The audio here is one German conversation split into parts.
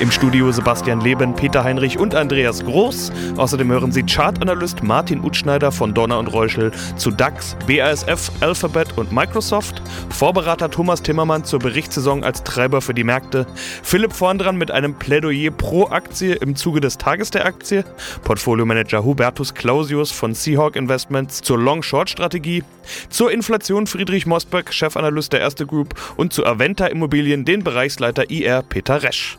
Im Studio Sebastian Leben, Peter Heinrich und Andreas Groß. Außerdem hören Sie Chartanalyst Martin Utschneider von Donner und Reuschel zu DAX, BASF, Alphabet und Microsoft. Vorberater Thomas Timmermann zur Berichtssaison als Treiber für die Märkte. Philipp Vorndran mit einem Plädoyer pro Aktie im Zuge des Tages der Aktie. Portfoliomanager Hubertus Clausius von Seahawk Investments zur Long-Short-Strategie. Zur Inflation Friedrich Mosberg, Chefanalyst der Erste Group. Und zu Aventa Immobilien den Bereichsleiter IR Peter Resch.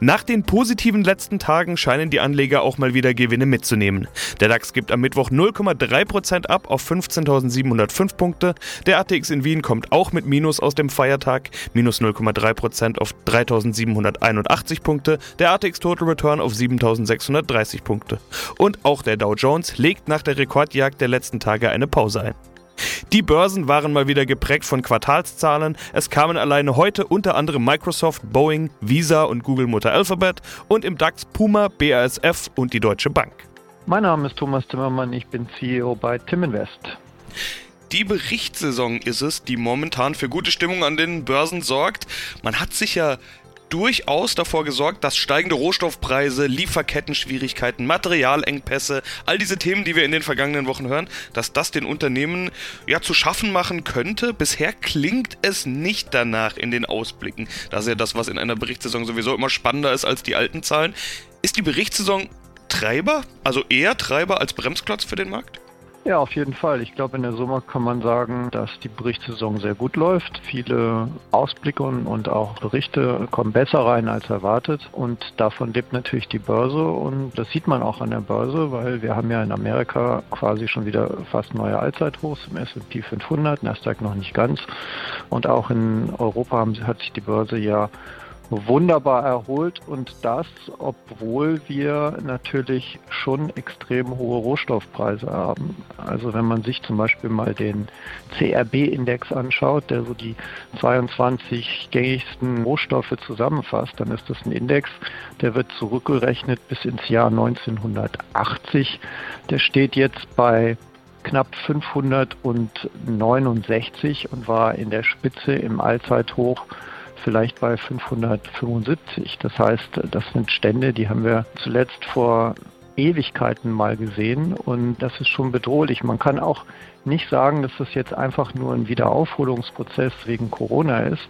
Nach den positiven letzten Tagen scheinen die Anleger auch mal wieder Gewinne mitzunehmen. Der DAX gibt am Mittwoch 0,3% ab auf 15.705 Punkte. Der ATX in Wien kommt auch mit Minus aus dem Feiertag, minus 0,3% auf 3.781 Punkte. Der ATX Total Return auf 7.630 Punkte. Und auch der Dow Jones legt nach der Rekordjagd der letzten Tage eine Pause ein. Die Börsen waren mal wieder geprägt von Quartalszahlen. Es kamen alleine heute unter anderem Microsoft, Boeing, Visa und Google Mutter Alphabet und im DAX Puma, BASF und die Deutsche Bank. Mein Name ist Thomas Timmermann, ich bin CEO bei Timinvest. Die Berichtssaison ist es, die momentan für gute Stimmung an den Börsen sorgt. Man hat sich ja durchaus davor gesorgt, dass steigende Rohstoffpreise, Lieferkettenschwierigkeiten, Materialengpässe, all diese Themen, die wir in den vergangenen Wochen hören, dass das den Unternehmen ja zu schaffen machen könnte. Bisher klingt es nicht danach in den Ausblicken. Das ist ja das, was in einer Berichtssaison sowieso immer spannender ist als die alten Zahlen. Ist die Berichtssaison Treiber, also eher Treiber als Bremsklotz für den Markt? Ja, auf jeden Fall. Ich glaube, in der Summe kann man sagen, dass die Berichtssaison sehr gut läuft. Viele Ausblicke und auch Berichte kommen besser rein als erwartet. Und davon lebt natürlich die Börse. Und das sieht man auch an der Börse, weil wir haben ja in Amerika quasi schon wieder fast neue Allzeithochs im S&P 500, Nasdaq noch nicht ganz. Und auch in Europa hat sich die Börse ja wunderbar erholt und das, obwohl wir natürlich schon extrem hohe Rohstoffpreise haben. Also wenn man sich zum Beispiel mal den CRB-Index anschaut, der so die 22 gängigsten Rohstoffe zusammenfasst, dann ist das ein Index, der wird zurückgerechnet bis ins Jahr 1980. Der steht jetzt bei knapp 569 und war in der Spitze im Allzeithoch vielleicht bei 575. Das heißt, das sind Stände, die haben wir zuletzt vor Ewigkeiten mal gesehen und das ist schon bedrohlich. Man kann auch nicht sagen, dass das jetzt einfach nur ein Wiederaufholungsprozess wegen Corona ist.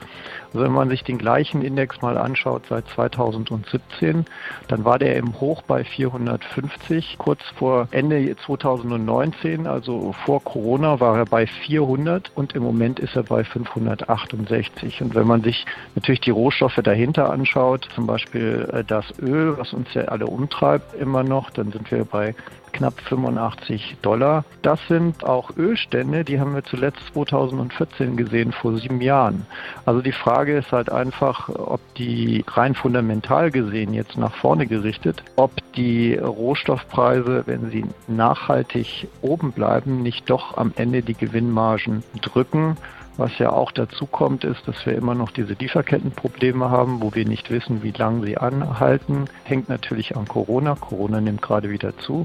Also wenn man sich den gleichen Index mal anschaut seit 2017, dann war der im Hoch bei 450. Kurz vor Ende 2019, also vor Corona, war er bei 400 und im Moment ist er bei 568. Und wenn man sich natürlich die Rohstoffe dahinter anschaut, zum Beispiel äh, das Öl, was uns ja alle umtreibt immer noch, dann sind wir bei knapp 85 Dollar. Das sind auch Ölstände, die haben wir zuletzt 2014 gesehen, vor sieben Jahren. Also die Frage ist halt einfach, ob die rein fundamental gesehen jetzt nach vorne gerichtet, ob die Rohstoffpreise, wenn sie nachhaltig oben bleiben, nicht doch am Ende die Gewinnmargen drücken was ja auch dazu kommt, ist, dass wir immer noch diese Lieferkettenprobleme haben, wo wir nicht wissen, wie lange sie anhalten. Hängt natürlich an Corona. Corona nimmt gerade wieder zu.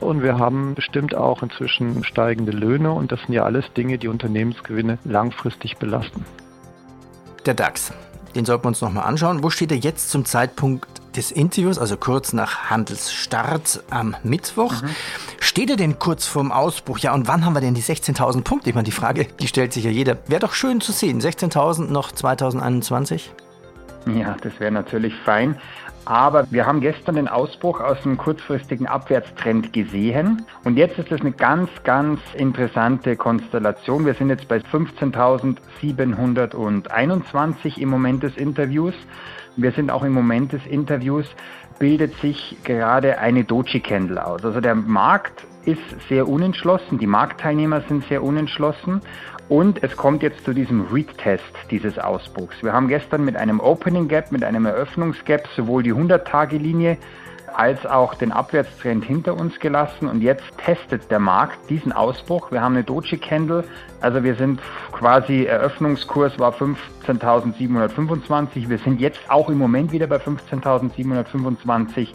Und wir haben bestimmt auch inzwischen steigende Löhne. Und das sind ja alles Dinge, die Unternehmensgewinne langfristig belasten. Der DAX. Den sollten wir uns nochmal anschauen. Wo steht er jetzt zum Zeitpunkt des Interviews, also kurz nach Handelsstart am Mittwoch? Mhm. Steht er denn kurz vorm Ausbruch? Ja, und wann haben wir denn die 16.000 Punkte? Ich meine, die Frage, die stellt sich ja jeder. Wäre doch schön zu sehen. 16.000 noch 2021? Ja, das wäre natürlich fein. Aber wir haben gestern den Ausbruch aus einem kurzfristigen Abwärtstrend gesehen. Und jetzt ist es eine ganz, ganz interessante Konstellation. Wir sind jetzt bei 15.721 im Moment des Interviews. Wir sind auch im Moment des Interviews, bildet sich gerade eine Doji-Candle aus. Also der Markt ist sehr unentschlossen, die Marktteilnehmer sind sehr unentschlossen und es kommt jetzt zu diesem Read-Test dieses Ausbruchs. Wir haben gestern mit einem Opening Gap, mit einem Eröffnungsgap sowohl die 100-Tage-Linie als auch den Abwärtstrend hinter uns gelassen und jetzt testet der Markt diesen Ausbruch. Wir haben eine Doji Candle, also wir sind quasi Eröffnungskurs war 15.725. Wir sind jetzt auch im Moment wieder bei 15.725.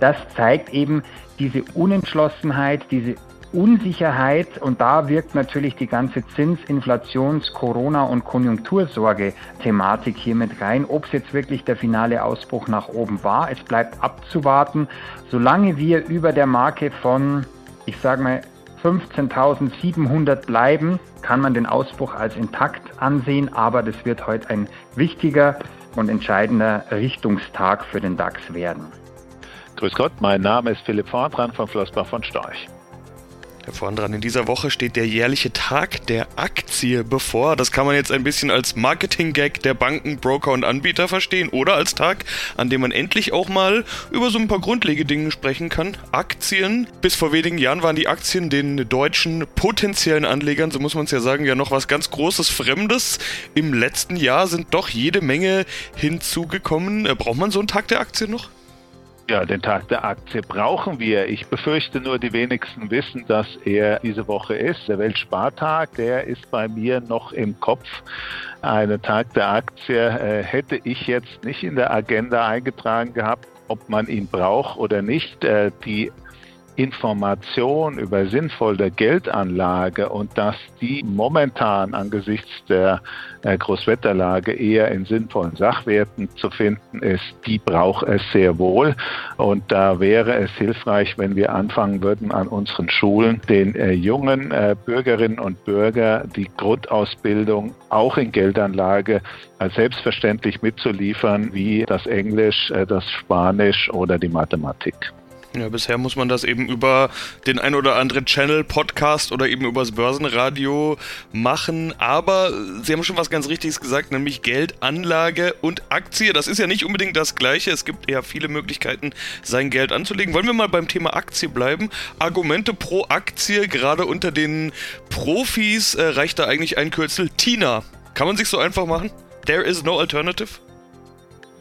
Das zeigt eben diese Unentschlossenheit, diese Unsicherheit und da wirkt natürlich die ganze Zins-, Inflations-, Corona- und Konjunktursorge-Thematik hier mit rein. Ob es jetzt wirklich der finale Ausbruch nach oben war, es bleibt abzuwarten. Solange wir über der Marke von, ich sage mal, 15.700 bleiben, kann man den Ausbruch als intakt ansehen, aber das wird heute ein wichtiger und entscheidender Richtungstag für den DAX werden. Grüß Gott, mein Name ist Philipp Vordran von Flossbach von Storch. Vorn dran, in dieser Woche steht der jährliche Tag der Aktie bevor. Das kann man jetzt ein bisschen als Marketing-Gag der Banken, Broker und Anbieter verstehen oder als Tag, an dem man endlich auch mal über so ein paar Grundlegedinge sprechen kann. Aktien. Bis vor wenigen Jahren waren die Aktien den deutschen potenziellen Anlegern, so muss man es ja sagen, ja noch was ganz Großes, Fremdes. Im letzten Jahr sind doch jede Menge hinzugekommen. Äh, braucht man so einen Tag der Aktien noch? Ja, den Tag der Aktie brauchen wir. Ich befürchte nur, die wenigsten wissen, dass er diese Woche ist. Der Weltspartag, der ist bei mir noch im Kopf. Einen Tag der Aktie äh, hätte ich jetzt nicht in der Agenda eingetragen gehabt, ob man ihn braucht oder nicht. Äh, die Information über sinnvolle Geldanlage und dass die momentan angesichts der äh, Großwetterlage eher in sinnvollen Sachwerten zu finden ist, die braucht es sehr wohl. Und da wäre es hilfreich, wenn wir anfangen würden, an unseren Schulen den äh, jungen äh, Bürgerinnen und Bürger die Grundausbildung auch in Geldanlage als selbstverständlich mitzuliefern, wie das Englisch, das Spanisch oder die Mathematik. Ja, bisher muss man das eben über den ein oder anderen Channel, Podcast oder eben übers Börsenradio machen. Aber Sie haben schon was ganz Richtiges gesagt, nämlich Geld, Anlage und Aktie. Das ist ja nicht unbedingt das Gleiche. Es gibt eher viele Möglichkeiten, sein Geld anzulegen. Wollen wir mal beim Thema Aktie bleiben? Argumente pro Aktie, gerade unter den Profis, äh, reicht da eigentlich ein Kürzel TINA. Kann man sich so einfach machen? There is no alternative?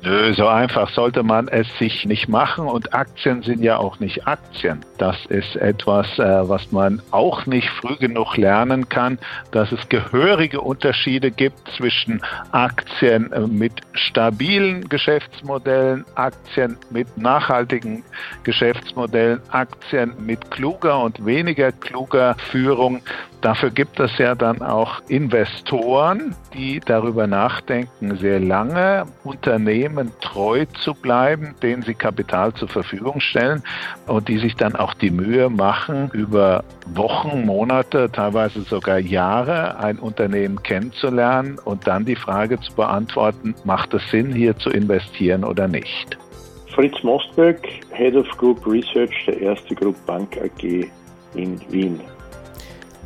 Nö, so einfach sollte man es sich nicht machen und Aktien sind ja auch nicht Aktien. Das ist etwas, äh, was man auch nicht früh genug lernen kann, dass es gehörige Unterschiede gibt zwischen Aktien äh, mit stabilen Geschäftsmodellen, Aktien mit nachhaltigen Geschäftsmodellen, Aktien mit kluger und weniger kluger Führung. Dafür gibt es ja dann auch Investoren, die darüber nachdenken, sehr lange Unternehmen treu zu bleiben, denen sie Kapital zur Verfügung stellen und die sich dann auch die Mühe machen, über Wochen, Monate, teilweise sogar Jahre ein Unternehmen kennenzulernen und dann die Frage zu beantworten, macht es Sinn, hier zu investieren oder nicht? Fritz Mostberg, Head of Group Research der Erste Group Bank AG in Wien.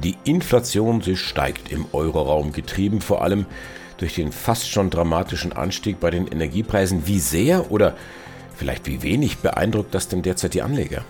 Die Inflation, sie steigt im Euroraum, getrieben vor allem durch den fast schon dramatischen Anstieg bei den Energiepreisen. Wie sehr oder vielleicht wie wenig beeindruckt das denn derzeit die Anleger?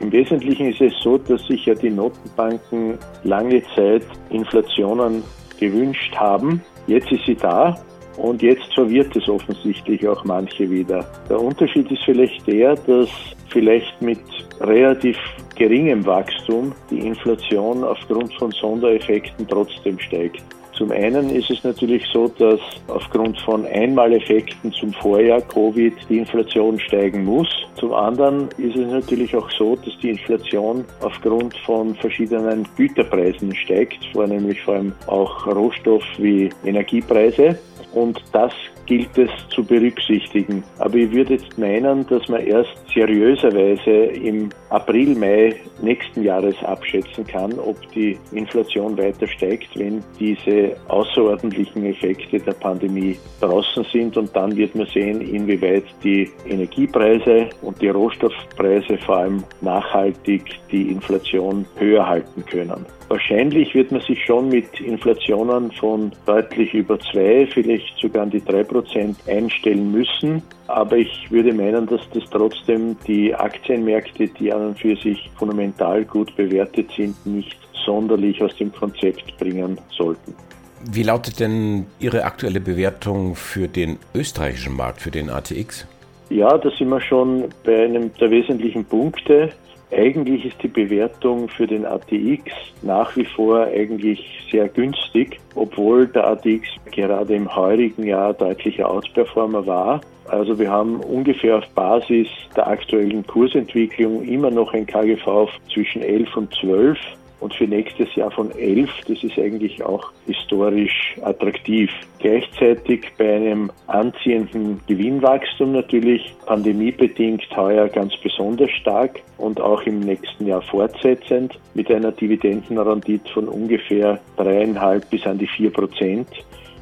Im Wesentlichen ist es so, dass sich ja die Notenbanken lange Zeit Inflationen gewünscht haben. Jetzt ist sie da und jetzt verwirrt es offensichtlich auch manche wieder. Der Unterschied ist vielleicht der, dass vielleicht mit relativ geringem Wachstum die Inflation aufgrund von Sondereffekten trotzdem steigt. Zum einen ist es natürlich so, dass aufgrund von Einmaleffekten zum Vorjahr Covid die Inflation steigen muss. Zum anderen ist es natürlich auch so, dass die Inflation aufgrund von verschiedenen Güterpreisen steigt, vornehmlich vor allem auch Rohstoff wie Energiepreise. Und das gilt es zu berücksichtigen. Aber ich würde jetzt meinen, dass man erst seriöserweise im April, Mai nächsten Jahres abschätzen kann, ob die Inflation weiter steigt, wenn diese außerordentlichen Effekte der Pandemie draußen sind. Und dann wird man sehen, inwieweit die Energiepreise und die Rohstoffpreise vor allem nachhaltig die Inflation höher halten können. Wahrscheinlich wird man sich schon mit Inflationen von deutlich über zwei, vielleicht sogar an die drei Prozent einstellen müssen. Aber ich würde meinen, dass das trotzdem die Aktienmärkte, die an und für sich fundamental gut bewertet sind, nicht sonderlich aus dem Konzept bringen sollten. Wie lautet denn Ihre aktuelle Bewertung für den österreichischen Markt, für den ATX? Ja, da sind wir schon bei einem der wesentlichen Punkte. Eigentlich ist die Bewertung für den ATX nach wie vor eigentlich sehr günstig, obwohl der ATX gerade im heurigen Jahr deutlicher Outperformer war. Also wir haben ungefähr auf Basis der aktuellen Kursentwicklung immer noch ein KGV zwischen 11 und 12 und für nächstes Jahr von 11. Das ist eigentlich auch historisch attraktiv. Gleichzeitig bei einem anziehenden Gewinnwachstum natürlich, pandemiebedingt heuer ganz besonders stark und auch im nächsten Jahr fortsetzend mit einer Dividendenrendite von ungefähr dreieinhalb bis an die vier Prozent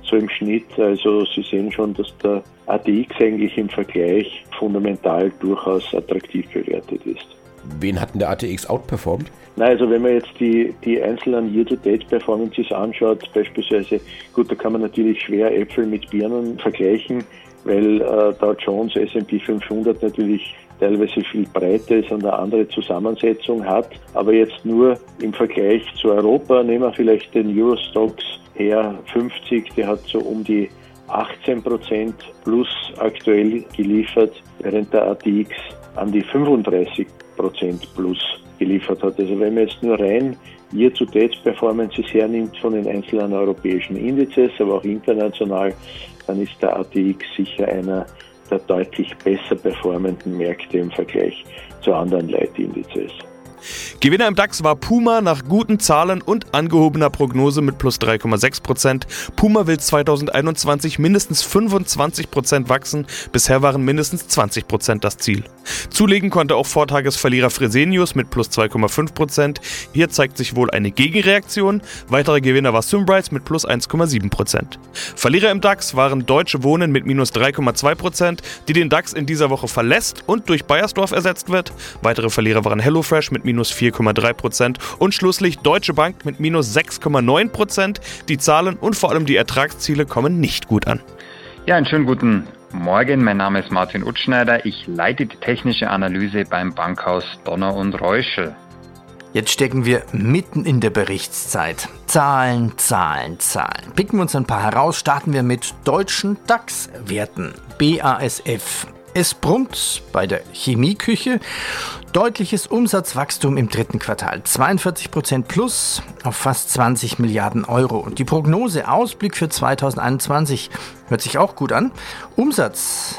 so im Schnitt. Also Sie sehen schon, dass der ATX eigentlich im Vergleich fundamental durchaus attraktiv bewertet ist. Wen hat denn der ATX outperformed? Na, also wenn man jetzt die, die einzelnen Year-to-Date-Performances anschaut, beispielsweise, gut, da kann man natürlich schwer Äpfel mit Birnen vergleichen, weil äh, Dow Jones, S&P 500 natürlich teilweise viel breiter ist und eine andere Zusammensetzung hat. Aber jetzt nur im Vergleich zu Europa, nehmen wir vielleicht den Eurostox her 50, der hat so um die 18 Prozent plus aktuell geliefert, während der ATX an die 35 Prozent plus geliefert hat. Also wenn man jetzt nur rein Year-to-Date-Performances hernimmt von den einzelnen europäischen Indizes, aber auch international, dann ist der ATX sicher einer der deutlich besser performenden Märkte im Vergleich zu anderen Leitindizes. Gewinner im DAX war Puma nach guten Zahlen und angehobener Prognose mit plus 3,6%. Puma will 2021 mindestens 25% wachsen, bisher waren mindestens 20% das Ziel. Zulegen konnte auch Vortagesverlierer Fresenius mit plus 2,5%. Hier zeigt sich wohl eine Gegenreaktion. Weitere Gewinner war Symrise mit plus 1,7%. Verlierer im DAX waren Deutsche Wohnen mit minus 3,2%, die den DAX in dieser Woche verlässt und durch Bayersdorf ersetzt wird. Weitere Verlierer waren HelloFresh mit minus 4,3% und schlusslich Deutsche Bank mit minus 6,9%. Die Zahlen und vor allem die Ertragsziele kommen nicht gut an. Ja, einen schönen guten Morgen. Mein Name ist Martin Utschneider. Ich leite die technische Analyse beim Bankhaus Donner und Reuschel. Jetzt stecken wir mitten in der Berichtszeit. Zahlen, Zahlen, Zahlen. Picken wir uns ein paar heraus, starten wir mit deutschen DAX-Werten. BASF. Es brummt bei der Chemieküche. Deutliches Umsatzwachstum im dritten Quartal. 42 Prozent plus auf fast 20 Milliarden Euro. Und die Prognose, Ausblick für 2021 hört sich auch gut an. Umsatz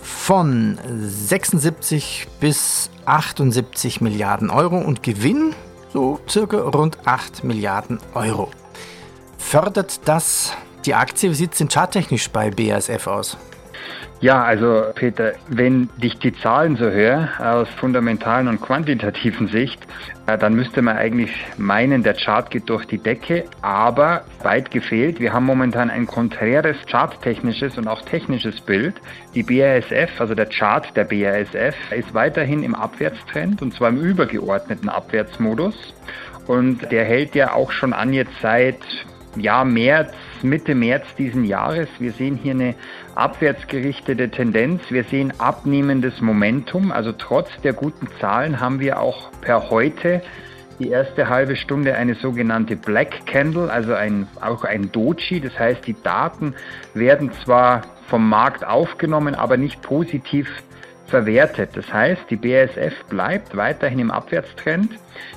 von 76 bis 78 Milliarden Euro und Gewinn so circa rund 8 Milliarden Euro. Fördert das die Aktie? Wie sieht es denn charttechnisch bei BASF aus? Ja, also Peter, wenn ich die Zahlen so höre, aus fundamentalen und quantitativen Sicht, äh, dann müsste man eigentlich meinen, der Chart geht durch die Decke, aber weit gefehlt. Wir haben momentan ein konträres charttechnisches und auch technisches Bild. Die BASF, also der Chart der BASF, ist weiterhin im Abwärtstrend und zwar im übergeordneten Abwärtsmodus. Und der hält ja auch schon an jetzt seit ja, März, Mitte März diesen Jahres. Wir sehen hier eine abwärtsgerichtete Tendenz. Wir sehen abnehmendes Momentum. Also trotz der guten Zahlen haben wir auch per heute die erste halbe Stunde eine sogenannte Black Candle, also ein, auch ein Doji. Das heißt, die Daten werden zwar vom Markt aufgenommen, aber nicht positiv verwertet. Das heißt, die BASF bleibt weiterhin im Abwärtstrend.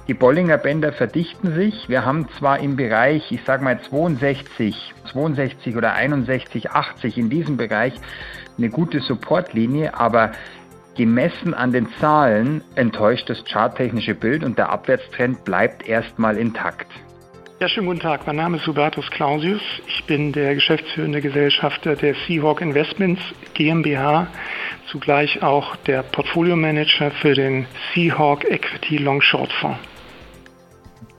Die Bollinger Bänder verdichten sich. Wir haben zwar im Bereich, ich sage mal 62, 62 oder 61, 80 in diesem Bereich eine gute Supportlinie, aber gemessen an den Zahlen enttäuscht das charttechnische Bild und der Abwärtstrend bleibt erstmal intakt. Ja, schönen guten Tag. Mein Name ist Hubertus Clausius. Ich bin der geschäftsführende Gesellschafter der Seahawk Investments GmbH, zugleich auch der Portfolio Manager für den Seahawk Equity Long Short Fonds.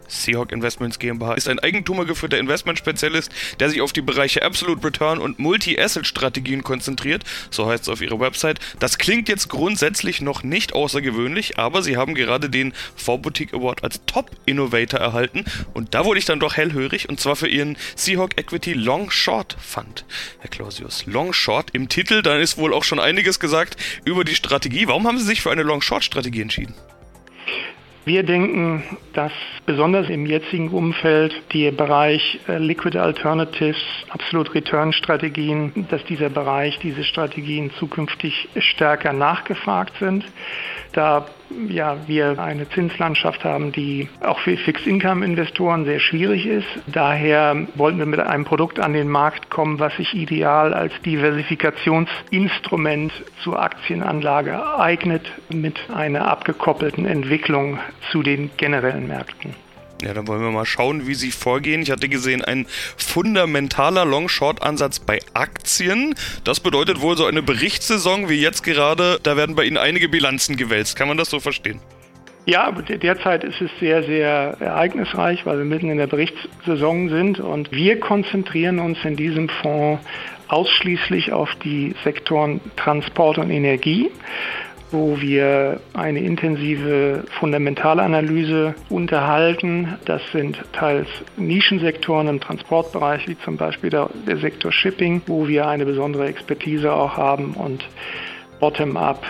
Seahawk Investments GmbH ist ein eigentumergeführter Investmentspezialist, der sich auf die Bereiche Absolute Return und Multi-Asset-Strategien konzentriert, so heißt es auf ihrer Website. Das klingt jetzt grundsätzlich noch nicht außergewöhnlich, aber sie haben gerade den V-Boutique Award als Top Innovator erhalten und da wurde ich dann doch hellhörig und zwar für ihren Seahawk Equity Long Short Fund. Herr Clausius, Long Short im Titel, dann ist wohl auch schon einiges gesagt über die Strategie. Warum haben Sie sich für eine Long Short Strategie entschieden? Wir denken, dass besonders im jetzigen Umfeld der Bereich äh, Liquid Alternatives, Absolute Return Strategien, dass dieser Bereich, diese Strategien zukünftig stärker nachgefragt sind. Da ja, wir eine Zinslandschaft haben, die auch für Fixed-Income-Investoren sehr schwierig ist. Daher wollten wir mit einem Produkt an den Markt kommen, was sich ideal als Diversifikationsinstrument zur Aktienanlage eignet, mit einer abgekoppelten Entwicklung zu den generellen Märkten. Ja, dann wollen wir mal schauen, wie Sie vorgehen. Ich hatte gesehen, ein fundamentaler Long-Short-Ansatz bei Aktien. Das bedeutet wohl so eine Berichtssaison wie jetzt gerade. Da werden bei Ihnen einige Bilanzen gewälzt. Kann man das so verstehen? Ja, derzeit ist es sehr, sehr ereignisreich, weil wir mitten in der Berichtssaison sind und wir konzentrieren uns in diesem Fonds ausschließlich auf die Sektoren Transport und Energie wo wir eine intensive Fundamentalanalyse unterhalten. Das sind teils Nischensektoren im Transportbereich, wie zum Beispiel der, der Sektor Shipping, wo wir eine besondere Expertise auch haben und bottom-up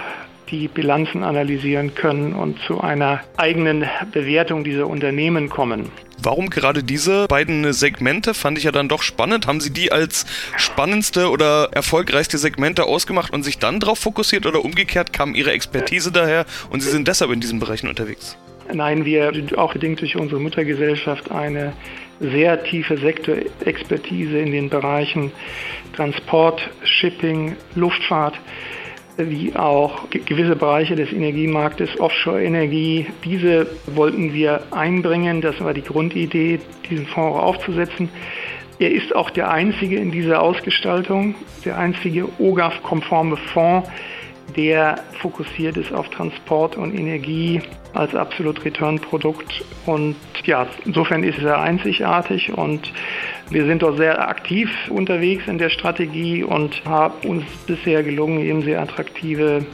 die Bilanzen analysieren können und zu einer eigenen Bewertung dieser Unternehmen kommen. Warum gerade diese beiden Segmente? Fand ich ja dann doch spannend. Haben Sie die als spannendste oder erfolgreichste Segmente ausgemacht und sich dann darauf fokussiert oder umgekehrt kam Ihre Expertise daher und Sie sind deshalb in diesen Bereichen unterwegs? Nein, wir sind auch bedingt durch unsere Muttergesellschaft eine sehr tiefe Sektorexpertise in den Bereichen Transport, Shipping, Luftfahrt wie auch gewisse Bereiche des Energiemarktes, Offshore-Energie. Diese wollten wir einbringen. Das war die Grundidee, diesen Fonds aufzusetzen. Er ist auch der einzige in dieser Ausgestaltung, der einzige OGAF-konforme Fonds, der fokussiert ist auf Transport und Energie als Absolute Return Produkt. Und ja, insofern ist er einzigartig und wir sind dort sehr aktiv unterwegs in der Strategie und haben uns bisher gelungen, eben sehr attraktive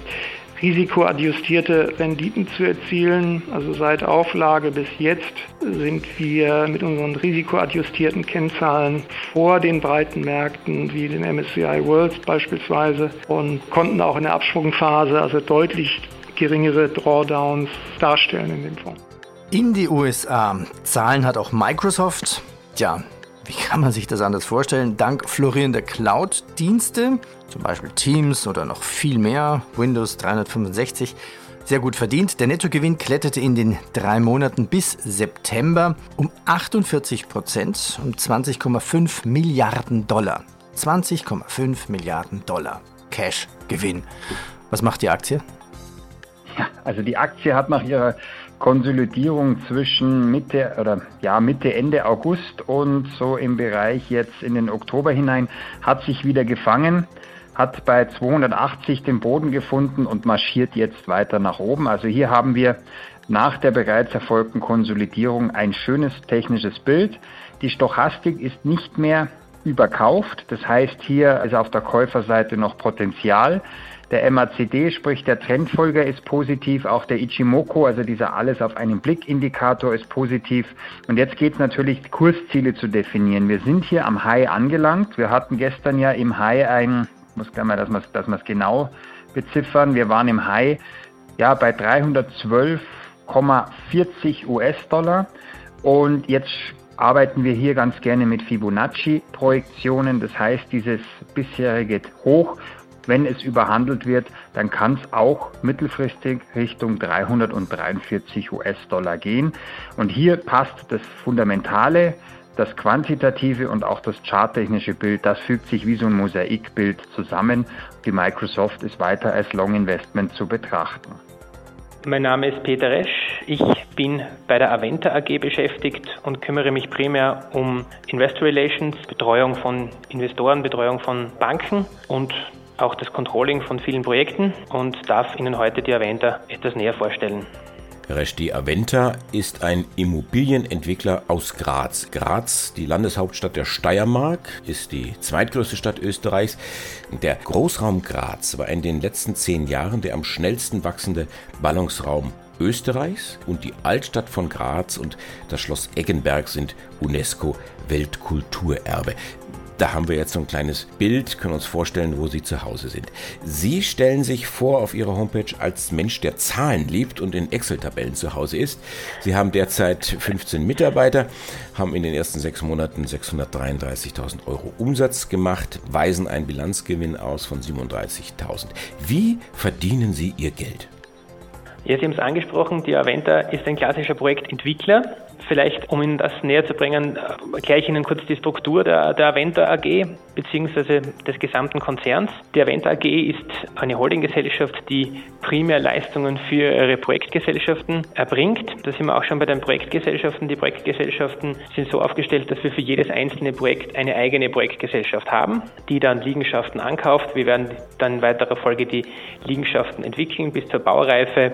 risikoadjustierte Renditen zu erzielen. Also seit Auflage bis jetzt sind wir mit unseren risikoadjustierten Kennzahlen vor den breiten Märkten wie den MSCI Worlds beispielsweise und konnten auch in der Abschwungphase also deutlich geringere Drawdowns darstellen in dem Fonds. In die USA. Zahlen hat auch Microsoft. Tja, wie kann man sich das anders vorstellen? Dank florierender Cloud-Dienste, zum Beispiel Teams oder noch viel mehr, Windows 365, sehr gut verdient. Der Nettogewinn kletterte in den drei Monaten bis September um 48 Prozent, um 20,5 Milliarden Dollar. 20,5 Milliarden Dollar Cash-Gewinn. Was macht die Aktie? Also die Aktie hat nach ihrer Konsolidierung zwischen Mitte oder ja Mitte Ende August und so im Bereich jetzt in den Oktober hinein hat sich wieder gefangen, hat bei 280 den Boden gefunden und marschiert jetzt weiter nach oben. Also hier haben wir nach der bereits erfolgten Konsolidierung ein schönes technisches Bild. Die Stochastik ist nicht mehr überkauft, das heißt hier ist auf der Käuferseite noch Potenzial. Der MACD, sprich der Trendfolger, ist positiv. Auch der Ichimoku, also dieser alles auf einen Blick-Indikator, ist positiv. Und jetzt geht es natürlich, Kursziele zu definieren. Wir sind hier am High angelangt. Wir hatten gestern ja im High ein, muss gleich mal, dass wir es genau beziffern. Wir waren im High ja bei 312,40 US-Dollar. Und jetzt arbeiten wir hier ganz gerne mit Fibonacci-Projektionen. Das heißt, dieses bisherige Hoch wenn es überhandelt wird, dann kann es auch mittelfristig Richtung 343 US-Dollar gehen. Und hier passt das Fundamentale, das quantitative und auch das charttechnische Bild, das fügt sich wie so ein Mosaikbild zusammen. Die Microsoft ist weiter als Long Investment zu betrachten. Mein Name ist Peter Resch. Ich bin bei der Aventa AG beschäftigt und kümmere mich primär um Investor Relations, Betreuung von Investoren, Betreuung von Banken und auch das Controlling von vielen Projekten und darf Ihnen heute die Aventa etwas näher vorstellen. Resti Aventa ist ein Immobilienentwickler aus Graz. Graz, die Landeshauptstadt der Steiermark, ist die zweitgrößte Stadt Österreichs. Der Großraum Graz war in den letzten zehn Jahren der am schnellsten wachsende Ballungsraum Österreichs und die Altstadt von Graz und das Schloss Eggenberg sind UNESCO Weltkulturerbe. Da haben wir jetzt so ein kleines Bild, können uns vorstellen, wo Sie zu Hause sind. Sie stellen sich vor auf Ihrer Homepage als Mensch, der Zahlen liebt und in Excel-Tabellen zu Hause ist. Sie haben derzeit 15 Mitarbeiter, haben in den ersten sechs Monaten 633.000 Euro Umsatz gemacht, weisen einen Bilanzgewinn aus von 37.000. Wie verdienen Sie Ihr Geld? Ja, Sie haben es angesprochen, die Aventa ist ein klassischer Projektentwickler. Vielleicht, um Ihnen das näher zu bringen, erkläre ich Ihnen kurz die Struktur der, der Aventa AG bzw. des gesamten Konzerns. Die Aventa AG ist eine Holdinggesellschaft, die primär Leistungen für ihre Projektgesellschaften erbringt. Da sind wir auch schon bei den Projektgesellschaften. Die Projektgesellschaften sind so aufgestellt, dass wir für jedes einzelne Projekt eine eigene Projektgesellschaft haben, die dann Liegenschaften ankauft. Wir werden dann in weiterer Folge die Liegenschaften entwickeln bis zur Baureife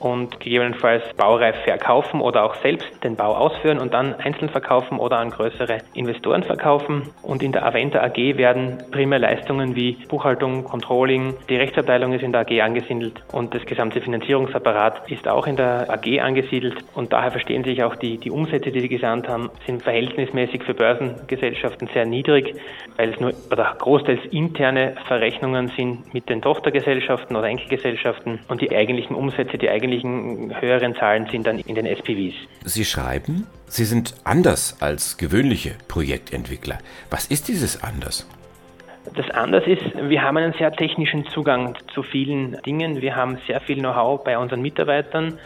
und gegebenenfalls baureif verkaufen oder auch selbst den Bau ausführen und dann einzeln verkaufen oder an größere Investoren verkaufen. Und in der Aventa AG werden Primärleistungen wie Buchhaltung, Controlling, die Rechtsabteilung ist in der AG angesiedelt und das gesamte Finanzierungsapparat ist auch in der AG angesiedelt und daher verstehen sich auch die, die Umsätze, die Sie gesandt haben, sind verhältnismäßig für Börsengesellschaften sehr niedrig, weil es nur oder großteils interne Verrechnungen sind mit den Tochtergesellschaften oder Enkelgesellschaften und die eigentlichen Umsätze, die eigentlichen eigentlichen höheren Zahlen sind dann in den SPVs. Sie schreiben, Sie sind anders als gewöhnliche Projektentwickler. Was ist dieses anders? Das anders ist, wir haben einen sehr technischen Zugang zu vielen Dingen. Wir haben sehr viel Know-how bei unseren Mitarbeitern.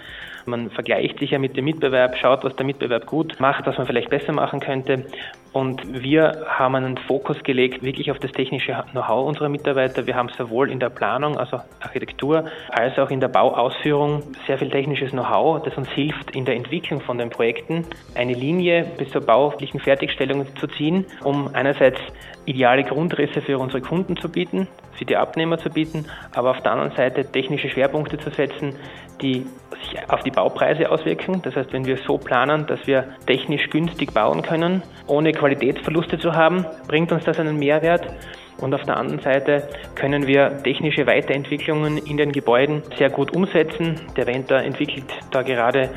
Man vergleicht sich ja mit dem Mitbewerb, schaut, was der Mitbewerb gut macht, was man vielleicht besser machen könnte. Und wir haben einen Fokus gelegt wirklich auf das technische Know-how unserer Mitarbeiter. Wir haben sowohl in der Planung, also Architektur, als auch in der Bauausführung sehr viel technisches Know-how, das uns hilft, in der Entwicklung von den Projekten eine Linie bis zur baulichen Fertigstellung zu ziehen, um einerseits ideale Grundrisse für unsere Kunden zu bieten, für die Abnehmer zu bieten, aber auf der anderen Seite technische Schwerpunkte zu setzen, die sich auf die Baupreise auswirken. Das heißt, wenn wir so planen, dass wir technisch günstig bauen können, ohne Qualitätsverluste zu haben, bringt uns das einen Mehrwert. Und auf der anderen Seite können wir technische Weiterentwicklungen in den Gebäuden sehr gut umsetzen. Der Aventa entwickelt da gerade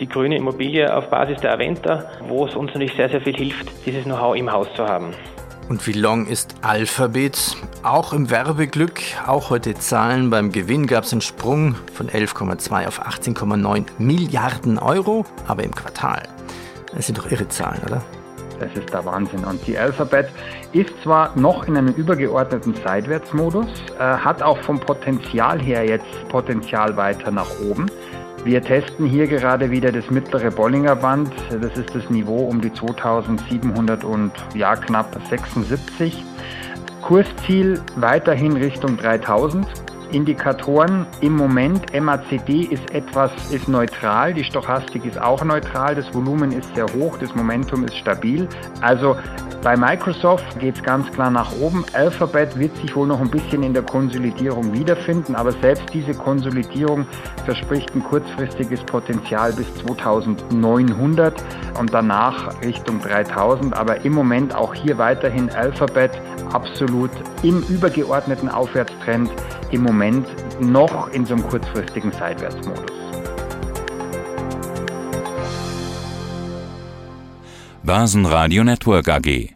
die grüne Immobilie auf Basis der Aventa, wo es uns natürlich sehr, sehr viel hilft, dieses Know-how im Haus zu haben. Und wie long ist Alphabet? Auch im Werbeglück, auch heute Zahlen. Beim Gewinn gab es einen Sprung von 11,2 auf 18,9 Milliarden Euro, aber im Quartal. Das sind doch irre Zahlen, oder? Das ist der Wahnsinn. Und die Alphabet ist zwar noch in einem übergeordneten Seitwärtsmodus, äh, hat auch vom Potenzial her jetzt Potenzial weiter nach oben. Wir testen hier gerade wieder das mittlere Bollinger Band. Das ist das Niveau um die 2700 und ja knapp 76. Kursziel weiterhin Richtung 3000. Indikatoren. Im Moment, MACD ist etwas, ist neutral, die Stochastik ist auch neutral, das Volumen ist sehr hoch, das Momentum ist stabil. Also bei Microsoft geht es ganz klar nach oben. Alphabet wird sich wohl noch ein bisschen in der Konsolidierung wiederfinden, aber selbst diese Konsolidierung verspricht ein kurzfristiges Potenzial bis 2900 und danach Richtung 3000. Aber im Moment auch hier weiterhin Alphabet absolut im übergeordneten Aufwärtstrend im Moment noch in so einem kurzfristigen Seitwärtsmodus. Börsenradio Network AG